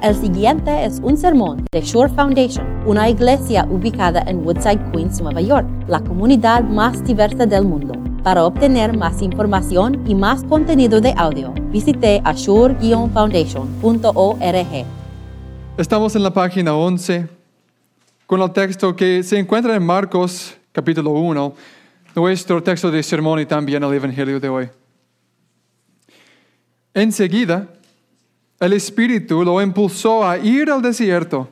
El siguiente es un sermón de Shore Foundation, una iglesia ubicada en Woodside, Queens, Nueva York, la comunidad más diversa del mundo. Para obtener más información y más contenido de audio, visite ashore-foundation.org. Estamos en la página 11 con el texto que se encuentra en Marcos capítulo 1, nuestro texto de sermón y también el Evangelio de hoy. Enseguida, el Espíritu lo impulsó a ir al desierto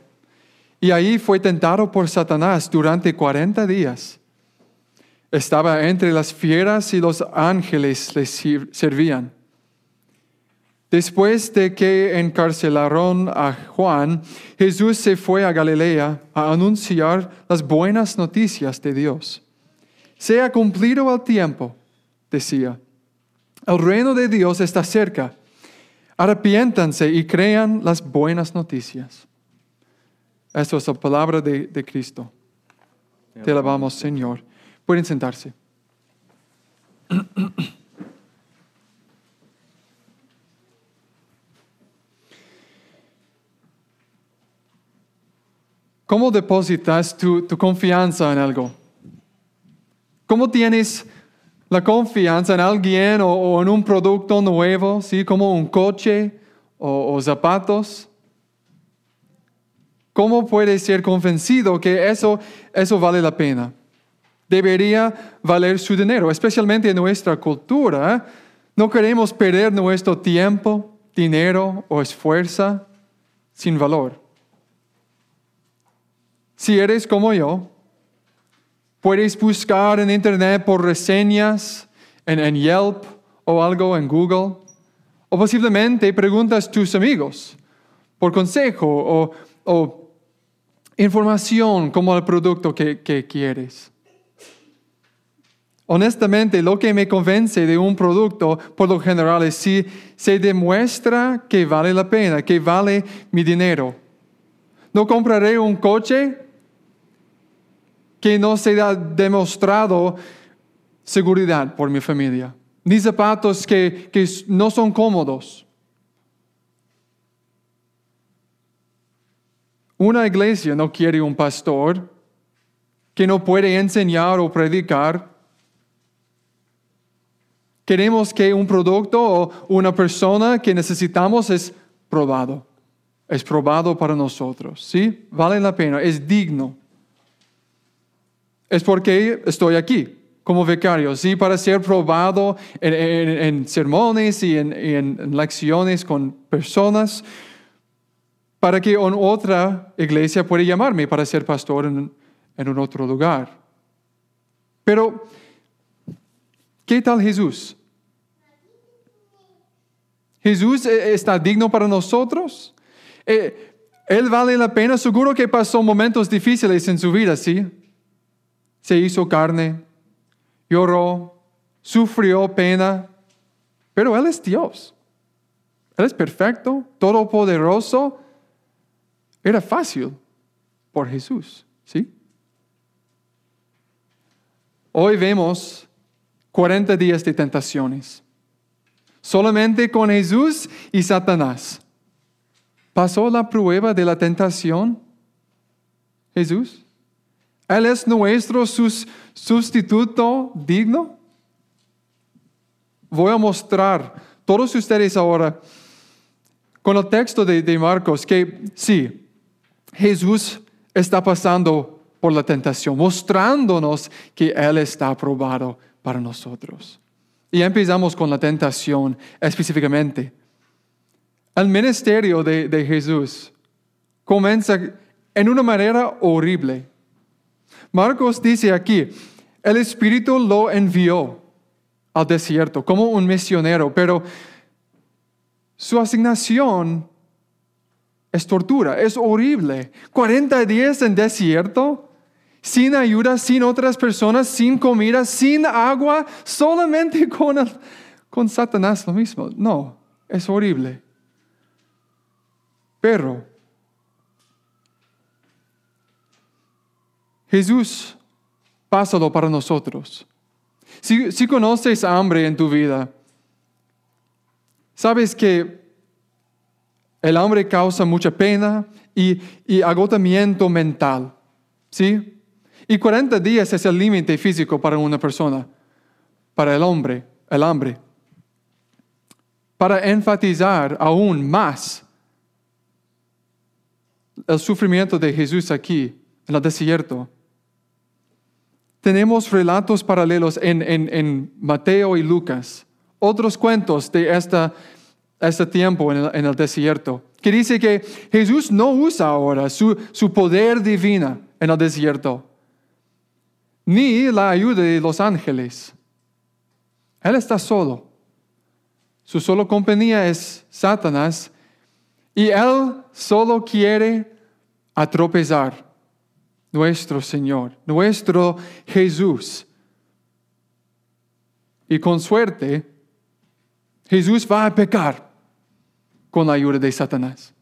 y ahí fue tentado por Satanás durante 40 días. Estaba entre las fieras y los ángeles le servían. Después de que encarcelaron a Juan, Jesús se fue a Galilea a anunciar las buenas noticias de Dios. Se ha cumplido el tiempo, decía. El reino de Dios está cerca. Arrepiéntanse y crean las buenas noticias. Esto es la palabra de, de Cristo. Te alabamos, Señor. Pueden sentarse. ¿Cómo depositas tu, tu, confianza en algo? ¿Cómo tienes la confianza en alguien o, en un producto nuevo, ¿sí? como un coche o, zapatos? ¿Cómo puedes ser convencido que eso, eso vale la pena? Debería valer su dinero, especialmente en nuestra cultura. No queremos perder nuestro tiempo, dinero o esfuerzo sin valor. Si eres como yo, puedes buscar en Internet por reseñas, en, en, Yelp o algo en Google, o posiblemente preguntas a tus amigos por consejo o, o información como el producto que, que quieres. Honestamente, lo que me convence de un producto, por lo general, es si se demuestra que vale la pena, que vale mi dinero. No compraré un coche que no se ha demostrado seguridad por mi familia, ni zapatos que, que no son cómodos. Una iglesia no quiere un pastor que no puede enseñar o predicar. Queremos que un producto o una persona que necesitamos es probado. Es probado para nosotros. ¿Sí? Vale la pena. Es digno es porque estoy aquí como vicario, sí, para ser probado en, sermones y en, lecciones con personas, para que en otra iglesia pueda llamarme para ser pastor en, en un otro lugar. Pero, ¿qué tal Jesús? Jesús eh, está digno para nosotros. Eh, él vale la pena, seguro que pasó momentos difíciles en su vida, ¿sí? Se hizo carne, lloró, sufrió pena, pero Él es Dios. Él es perfecto, todopoderoso. Era fácil por Jesús, ¿sí? Hoy vemos 40 días de tentaciones. Solamente con Jesús y Satanás. ¿Pasó la prueba de la tentación? Jesús. Él es nuestro sustituto digno. Voy a mostrar todos ustedes ahora con el texto de, Marcos que sí, Jesús está pasando por la tentación, mostrándonos que Él está aprobado para nosotros. Y empezamos con la tentación específicamente. El ministerio de, de Jesús comienza en una manera horrible. Marcos dice aquí, el Espíritu lo envió al desierto como un misionero, pero su asignación es tortura, es horrible. 40 días en desierto, sin ayuda, sin otras personas, sin comida, sin agua, solamente con, con Satanás lo mismo. No, es horrible. Pero Jesús, pásalo para nosotros. Si, conoces hambre en tu vida, sabes que El hambre causa mucha pena y, y agotamiento mental. ¿Sí? Y 40 días es el límite físico para una persona, para el hombre, el hambre. Para enfatizar aún más el sufrimiento de Jesús aquí, en el desierto, tenemos relatos paralelos en, Mateo y Lucas, otros cuentos de este tiempo en el, desierto, que dice que Jesús no usa ahora su, poder divino en el desierto, ni la ayuda de los ángeles. Él está solo. Su solo compañía es Satanás y él solo quiere atropezar nuestro Señor, nuestro Jesús. Y con suerte, Jesús va a pecar con la ayuda de Satanás.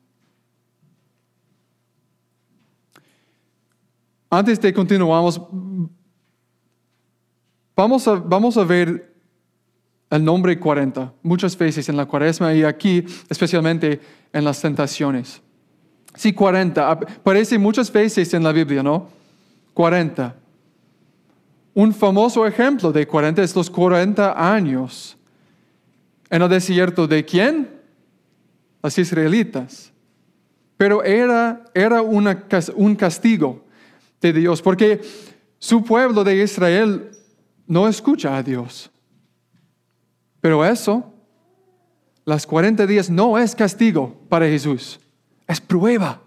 Antes de continuamos, vamos a, vamos a ver el nombre 40 muchas veces en la cuaresma y aquí especialmente en las tentaciones. Sí, 40. Aparece muchas veces en la Biblia, ¿no? 40. Un famoso ejemplo de 40 es los 40 años en el desierto de quién? Los israelitas. Pero era, era un castigo de Dios, porque su pueblo de Israel no escucha a Dios. Pero eso, las 40 días no es castigo para Jesús es prueba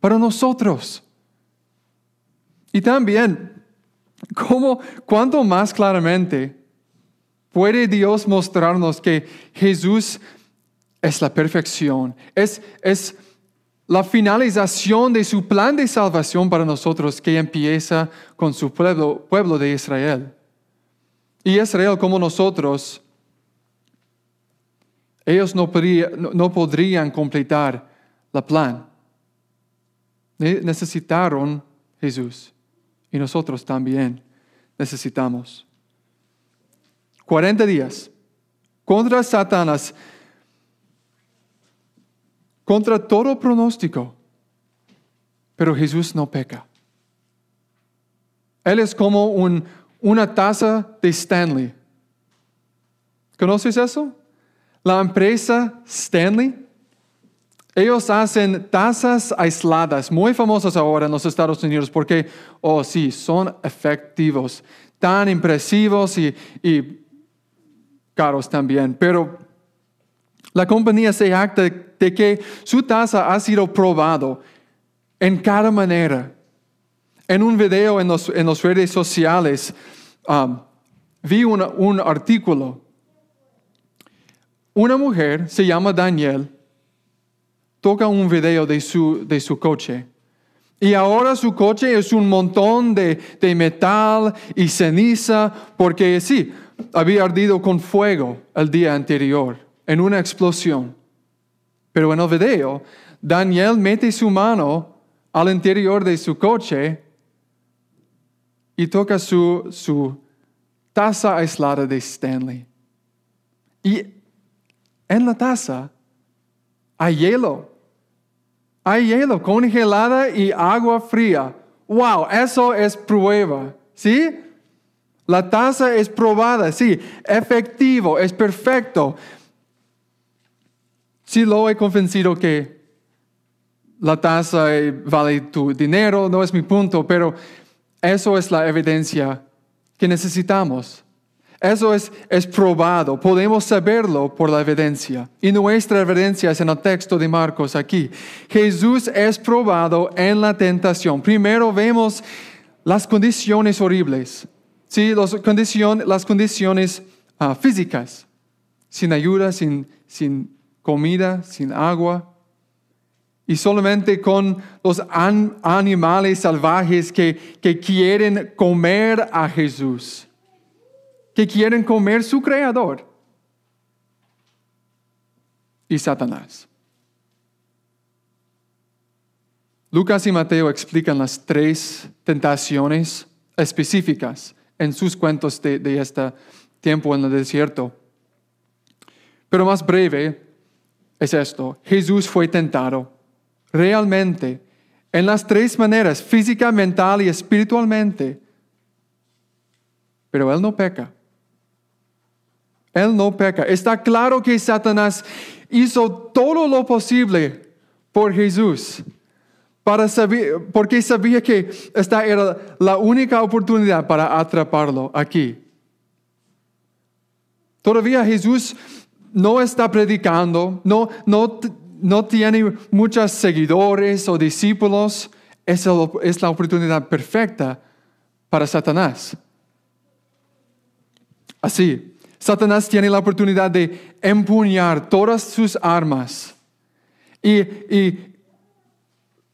para nosotros. Y también, ¿cómo, cuánto más claramente puede Dios mostrarnos que Jesús es la perfección, es, es la finalización de su plan de salvación para nosotros que empieza con su pueblo, pueblo de Israel. Y Israel como nosotros, ellos no, no podrían completar plan. Necesitaron Jesús y nosotros también necesitamos. 40 días contra Satanás, contra todo pronóstico, pero Jesús no peca. Él es como una taza de Stanley. ¿Conoces eso? La empresa Stanley ellos hacen tazas aisladas, muy famosas ahora en los Estados Unidos, porque, oh sí, son efectivos, tan impresivos y, caros también. Pero la compañía se acta de que su taza ha sido probado en cada manera. En un video en las redes sociales um, vi un artículo. Una mujer se llama Daniel toca un video de su, de su coche. Y ahora su coche es un montón de, de, metal y ceniza porque sí, había ardido con fuego el día anterior en una explosión. Pero en el video, Daniel mete su mano al interior de su coche y toca su, su taza aislada de Stanley. Y en la taza hay hielo hay hielo congelada y agua fría. Wow, eso es prueba. ¿Sí? La taza es probada, sí, efectivo, es perfecto. Sí lo he convencido que la taza vale tu dinero, no es mi punto, pero eso es la evidencia que necesitamos. Eso es, es probado, podemos saberlo por la evidencia. Y nuestra evidencia es en el texto de Marcos aquí. Jesús es probado en la tentación. Primero vemos las condiciones horribles, ¿sí? las, las condiciones ah, físicas, sin ayuda, sin, sin comida, sin agua y solamente con los animales salvajes que, que, quieren comer a Jesús que quieren comer su creador y Satanás. Lucas y Mateo explican las tres tentaciones específicas en sus cuentos de, este tiempo en el desierto. Pero más breve, es esto. Jesús fue tentado realmente en las tres maneras, física, mental y espiritualmente. Pero Él no peca. Él no peca. Está claro que Satanás hizo todo lo posible por Jesús, para saber, porque sabía que esta era la única oportunidad para atraparlo aquí. Todavía Jesús no está predicando, no, no, no tiene muchos seguidores o discípulos. Esa es la oportunidad perfecta para Satanás. Así, Satanás tiene la oportunidad de empuñar todas sus armas y, y,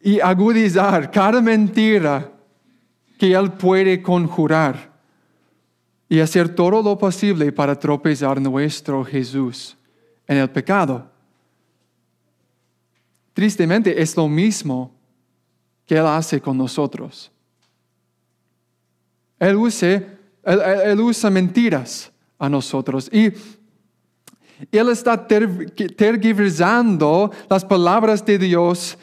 y agudizar cada mentira que él puede conjurar y hacer todo lo posible para tropezar nuestro Jesús en el pecado. Tristemente es lo mismo que Él hace con nosotros. Él usa, él, usa mentiras a nosotros y Él está tergiversando las palabras de Dios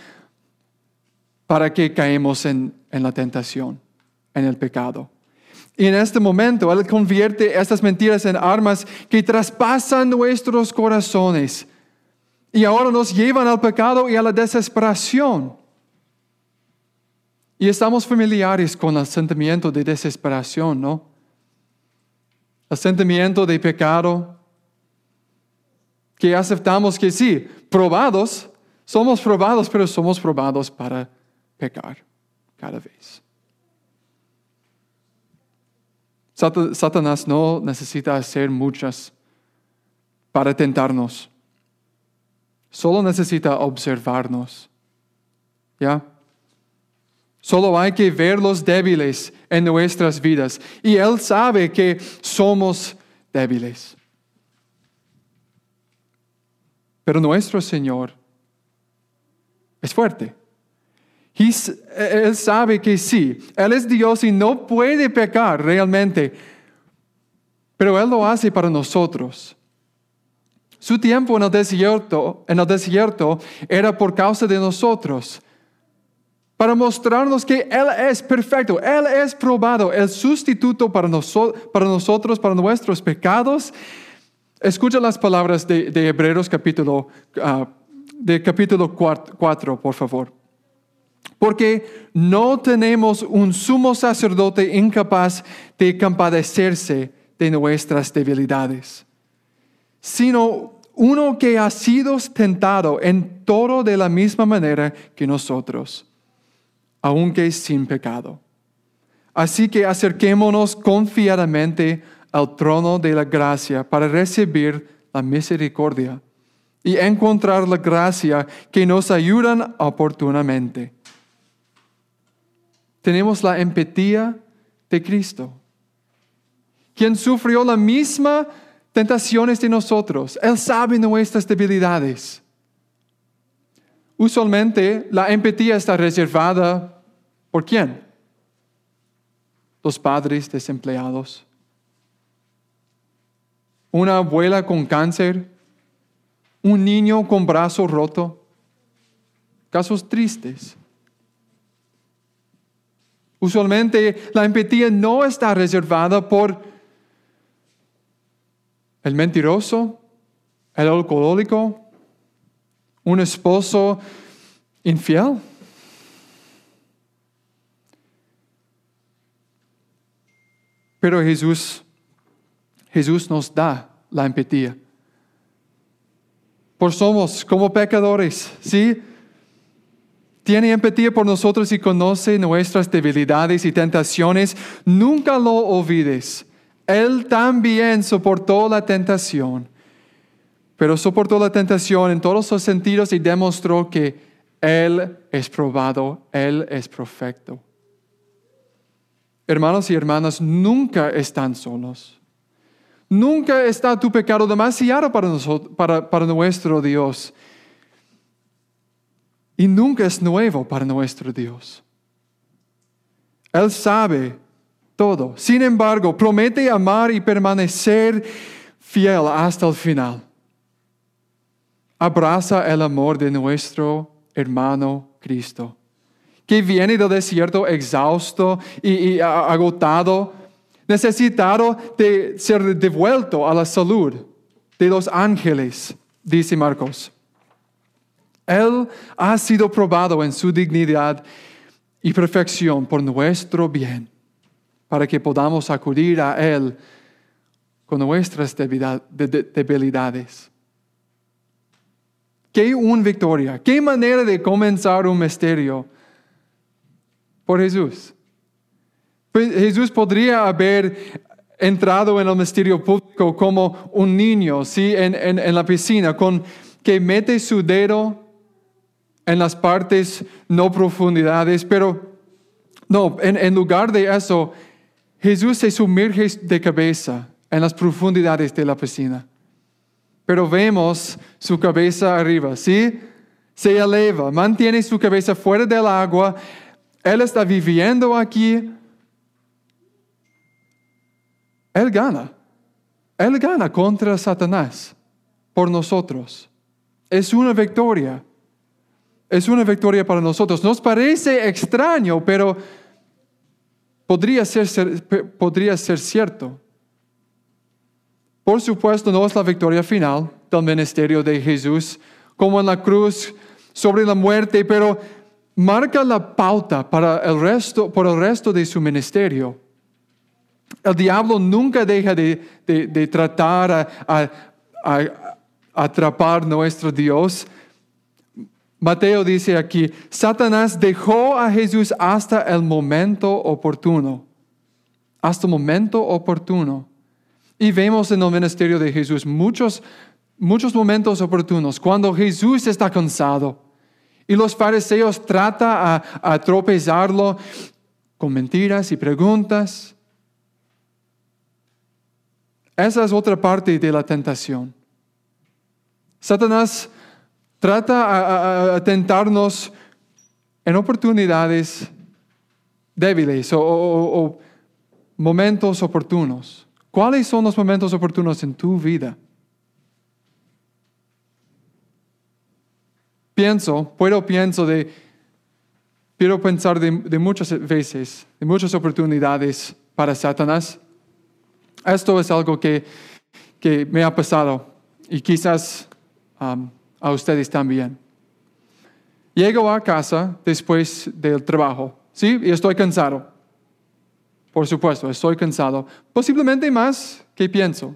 para que caemos en la tentación, en el pecado. Y en este momento Él convierte estas mentiras en armas que traspasan nuestros corazones y ahora nos llevan al pecado y a la desesperación. Y estamos familiares con el sentimiento de desesperación, ¿no? El sentimiento de pecado, que aceptamos que sí, probados, somos probados, pero somos probados para pecar cada vez. Satanás no necesita hacer muchas para tentarnos. Solo necesita observarnos. ¿Ya? Solo hay que ver los débiles en nuestras vidas. Y Él sabe que somos débiles. Pero nuestro Señor es fuerte. Él sabe que sí, Él es Dios y no puede pecar realmente, pero Él lo hace para nosotros. Su tiempo en el desierto, en el desierto era por causa de nosotros, para mostrarnos que Él es perfecto, Él es probado, el sustituto para, nosotros, para nuestros pecados. Escucha las palabras de, Hebreos capítulo, ah, de capítulo 4, por favor. Porque no tenemos un sumo sacerdote incapaz de compadecerse de nuestras debilidades, sino uno que ha sido tentado en todo de la misma manera que nosotros, aunque sin pecado. Así que acerquémonos confiadamente al trono de la gracia para recibir la misericordia y encontrar la gracia que nos ayudan oportunamente tenemos la empatía de Cristo, quien sufrió la misma tentaciones de nosotros. Él sabe nuestras debilidades. Usualmente la empatía está reservada por quién? Los padres desempleados. Una abuela con cáncer. Un niño con brazo roto. Casos tristes. Usualmente la empatía no está reservada por el mentiroso, el alcohólico, un esposo infiel. Pero Jesús, Jesús nos da la empatía. Por somos como pecadores, ¿sí? tiene empatía por nosotros y conoce nuestras debilidades y tentaciones, nunca lo olvides. Él también soportó la tentación, pero soportó la tentación en todos los sentidos y demostró que Él es probado, Él es perfecto. Hermanos y hermanas, nunca están solos. Nunca está tu pecado demasiado para, para nuestro Dios y nunca es nuevo para nuestro Dios. Él sabe todo. Sin embargo, promete amar y permanecer fiel hasta el final. abraza el amor de nuestro hermano Cristo, que viene del desierto exhausto y, agotado, necesitado de ser devuelto a la salud de los ángeles, dice Marcos. Él ha sido probado en su dignidad y perfección por nuestro bien, para que podamos acudir a Él con nuestras debilidades. Qué una victoria, qué manera de comenzar un misterio por Jesús. Pues Jesús podría haber entrado en el misterio público como un niño, ¿sí? En, en, la piscina, con que mete su dedo en las partes no profundidades, pero no, en, en lugar de eso, Jesús se sumerge de cabeza en las profundidades de la piscina. Pero vemos su cabeza arriba, ¿sí? Se eleva, mantiene su cabeza fuera del agua. Él está viviendo aquí. Él gana. Él gana contra Satanás por nosotros. Es una victoria es una victoria para nosotros. Nos parece extraño, pero podría ser, podría ser cierto. Por supuesto, no es la victoria final del ministerio de Jesús, como en la cruz sobre la muerte, pero marca la pauta para el resto, por el resto de su ministerio. El diablo nunca deja de, tratar a, a atrapar nuestro Dios Mateo dice aquí, Satanás dejó a Jesús hasta el momento oportuno, hasta el momento oportuno. Y vemos en el ministerio de Jesús muchos, muchos momentos oportunos, cuando Jesús está cansado y los fariseos tratan a, a tropezarlo con mentiras y preguntas. Esa es otra parte de la tentación. Satanás trata a, tentarnos en oportunidades débiles o, momentos oportunos. ¿Cuáles son los momentos oportunos en tu vida? Pienso, puedo pienso de, quiero pensar de, muchas veces, de muchas oportunidades para Satanás. Esto es algo que, que me ha pasado y quizás um, a ustedes también. Llego a casa después del trabajo, ¿sí? Y estoy cansado. Por supuesto, estoy cansado. Posiblemente más que pienso.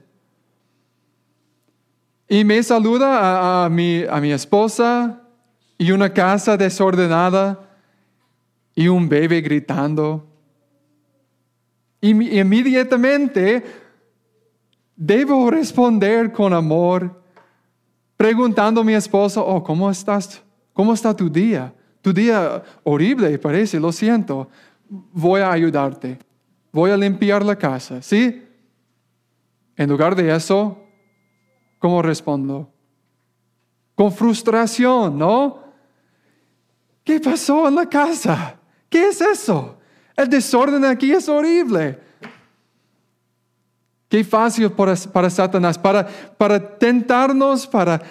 Y me saluda a, mi, a mi esposa y una casa desordenada y un bebé gritando. Y inmediatamente debo responder con amor preguntando a mi esposa, oh, ¿cómo estás? ¿Cómo está tu día? Tu día horrible parece, lo siento. Voy a ayudarte. Voy a limpiar la casa, ¿sí? En lugar de eso, ¿cómo respondo? Con frustración, ¿no? ¿Qué pasó en la casa? ¿Qué es eso? El desorden aquí es horrible. Qué fácil para, para Satanás, para, para tentarnos, para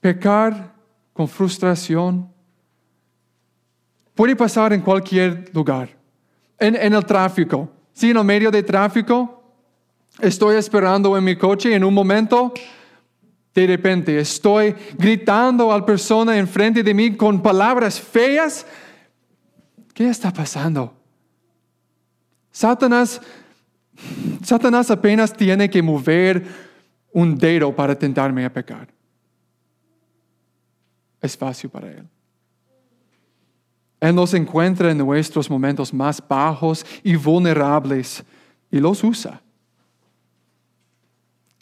pecar con frustración. Puede pasar en cualquier lugar. En, en el tráfico. Si en el medio de tráfico estoy esperando en mi coche en un momento de repente estoy gritando a la persona enfrente de mí con palabras feas. ¿Qué está pasando? Satanás Satanás apenas tiene que mover un dedo para tentarme a pecar. Es fácil para Él. Él nos encuentra en nuestros momentos más bajos y vulnerables y los usa.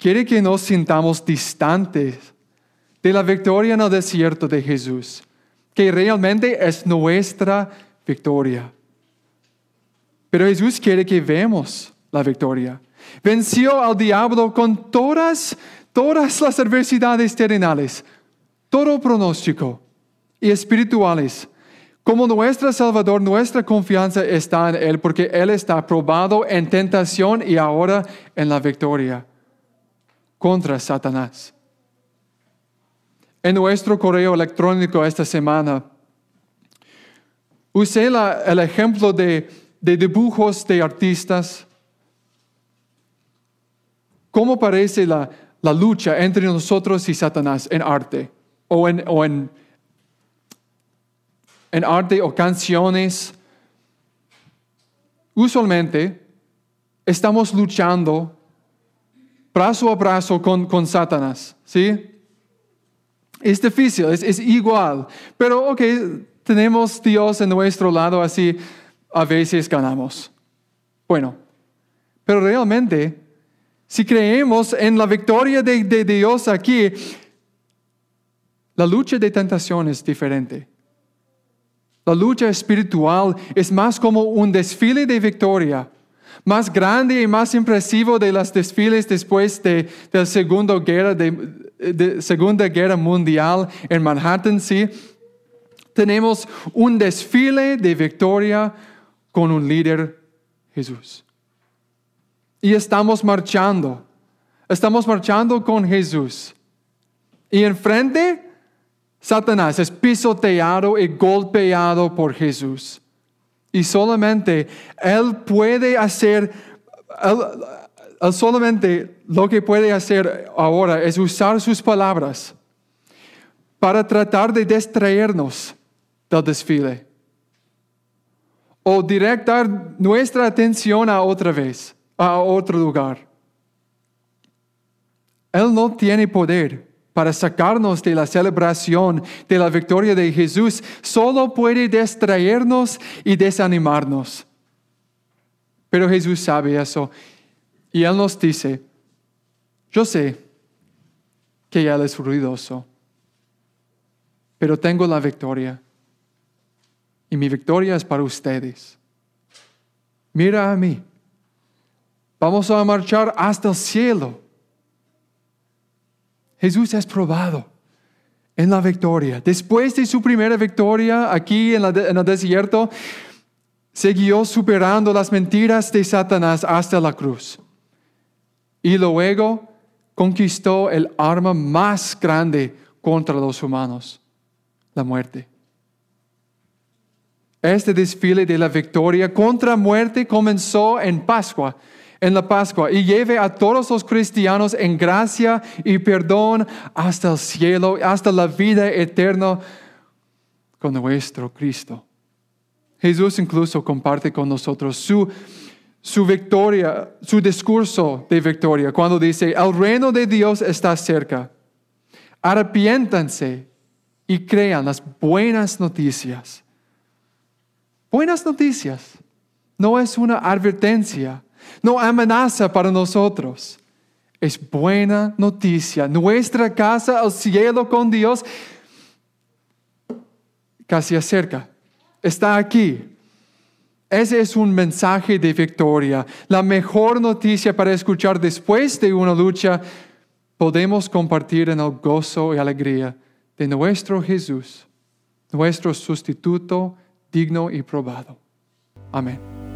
Quiere que nos sintamos distantes de la victoria en el desierto de Jesús, que realmente es nuestra victoria. Pero Jesús quiere que vemos la victoria. Venció al diablo con todas, todas las adversidades terrenales, todo pronóstico y espirituales. Como nuestro Salvador, nuestra confianza está en Él porque Él está probado en tentación y ahora en la victoria contra Satanás. en nuestro correo electrónico esta semana, usé el ejemplo de, dibujos de artistas. ¿Cómo parece la, lucha entre nosotros y Satanás en arte? O en, o en, en arte o canciones. Usualmente estamos luchando brazo a brazo con, con Satanás, ¿sí? Es difícil, es, es, igual, pero ok, tenemos Dios en nuestro lado, así a veces ganamos. Bueno, pero realmente, si creemos en la victoria de, de Dios aquí, la lucha de tentación es diferente. La lucha espiritual es más como un desfile de victoria más grande y más impresivo de los desfiles después de, la segunda guerra, segunda guerra Mundial en Manhattan, ¿sí? Tenemos un desfile de victoria con un líder Jesús. Y estamos marchando, estamos marchando con Jesús. Y enfrente, Satanás es pisoteado y golpeado por Jesús. Y solamente Él puede hacer, solamente lo que puede hacer ahora es usar sus palabras para tratar de distraernos del desfile o directar nuestra atención a otra vez, a otro lugar. Él no tiene poder para sacarnos de la celebración de la victoria de Jesús, solo puede distraernos y desanimarnos. Pero Jesús sabe eso y Él nos dice, yo sé que Él es ruidoso, pero tengo la victoria y mi victoria es para ustedes. Mira a mí, vamos a marchar hasta el cielo Jesús es probado en la victoria. Después de su primera victoria aquí en, el desierto, siguió superando las mentiras de Satanás hasta la cruz. Y luego conquistó el arma más grande contra los humanos, la muerte. Este desfile de la victoria contra muerte comenzó en Pascua en la Pascua y lleve a todos los cristianos en gracia y perdón hasta el cielo, hasta la vida eterna con nuestro Cristo. Jesús incluso comparte con nosotros su, su victoria, su discurso de victoria, cuando dice, el reino de Dios está cerca. Arrepiéntanse y crean las buenas noticias. Buenas noticias. No es una advertencia no amenaza para nosotros. Es buena noticia. Nuestra casa al cielo con Dios casi acerca. Está aquí. Ese es un mensaje de victoria. La mejor noticia para escuchar después de una lucha, podemos compartir en el gozo y alegría de nuestro Jesús, nuestro sustituto digno y probado. Amén.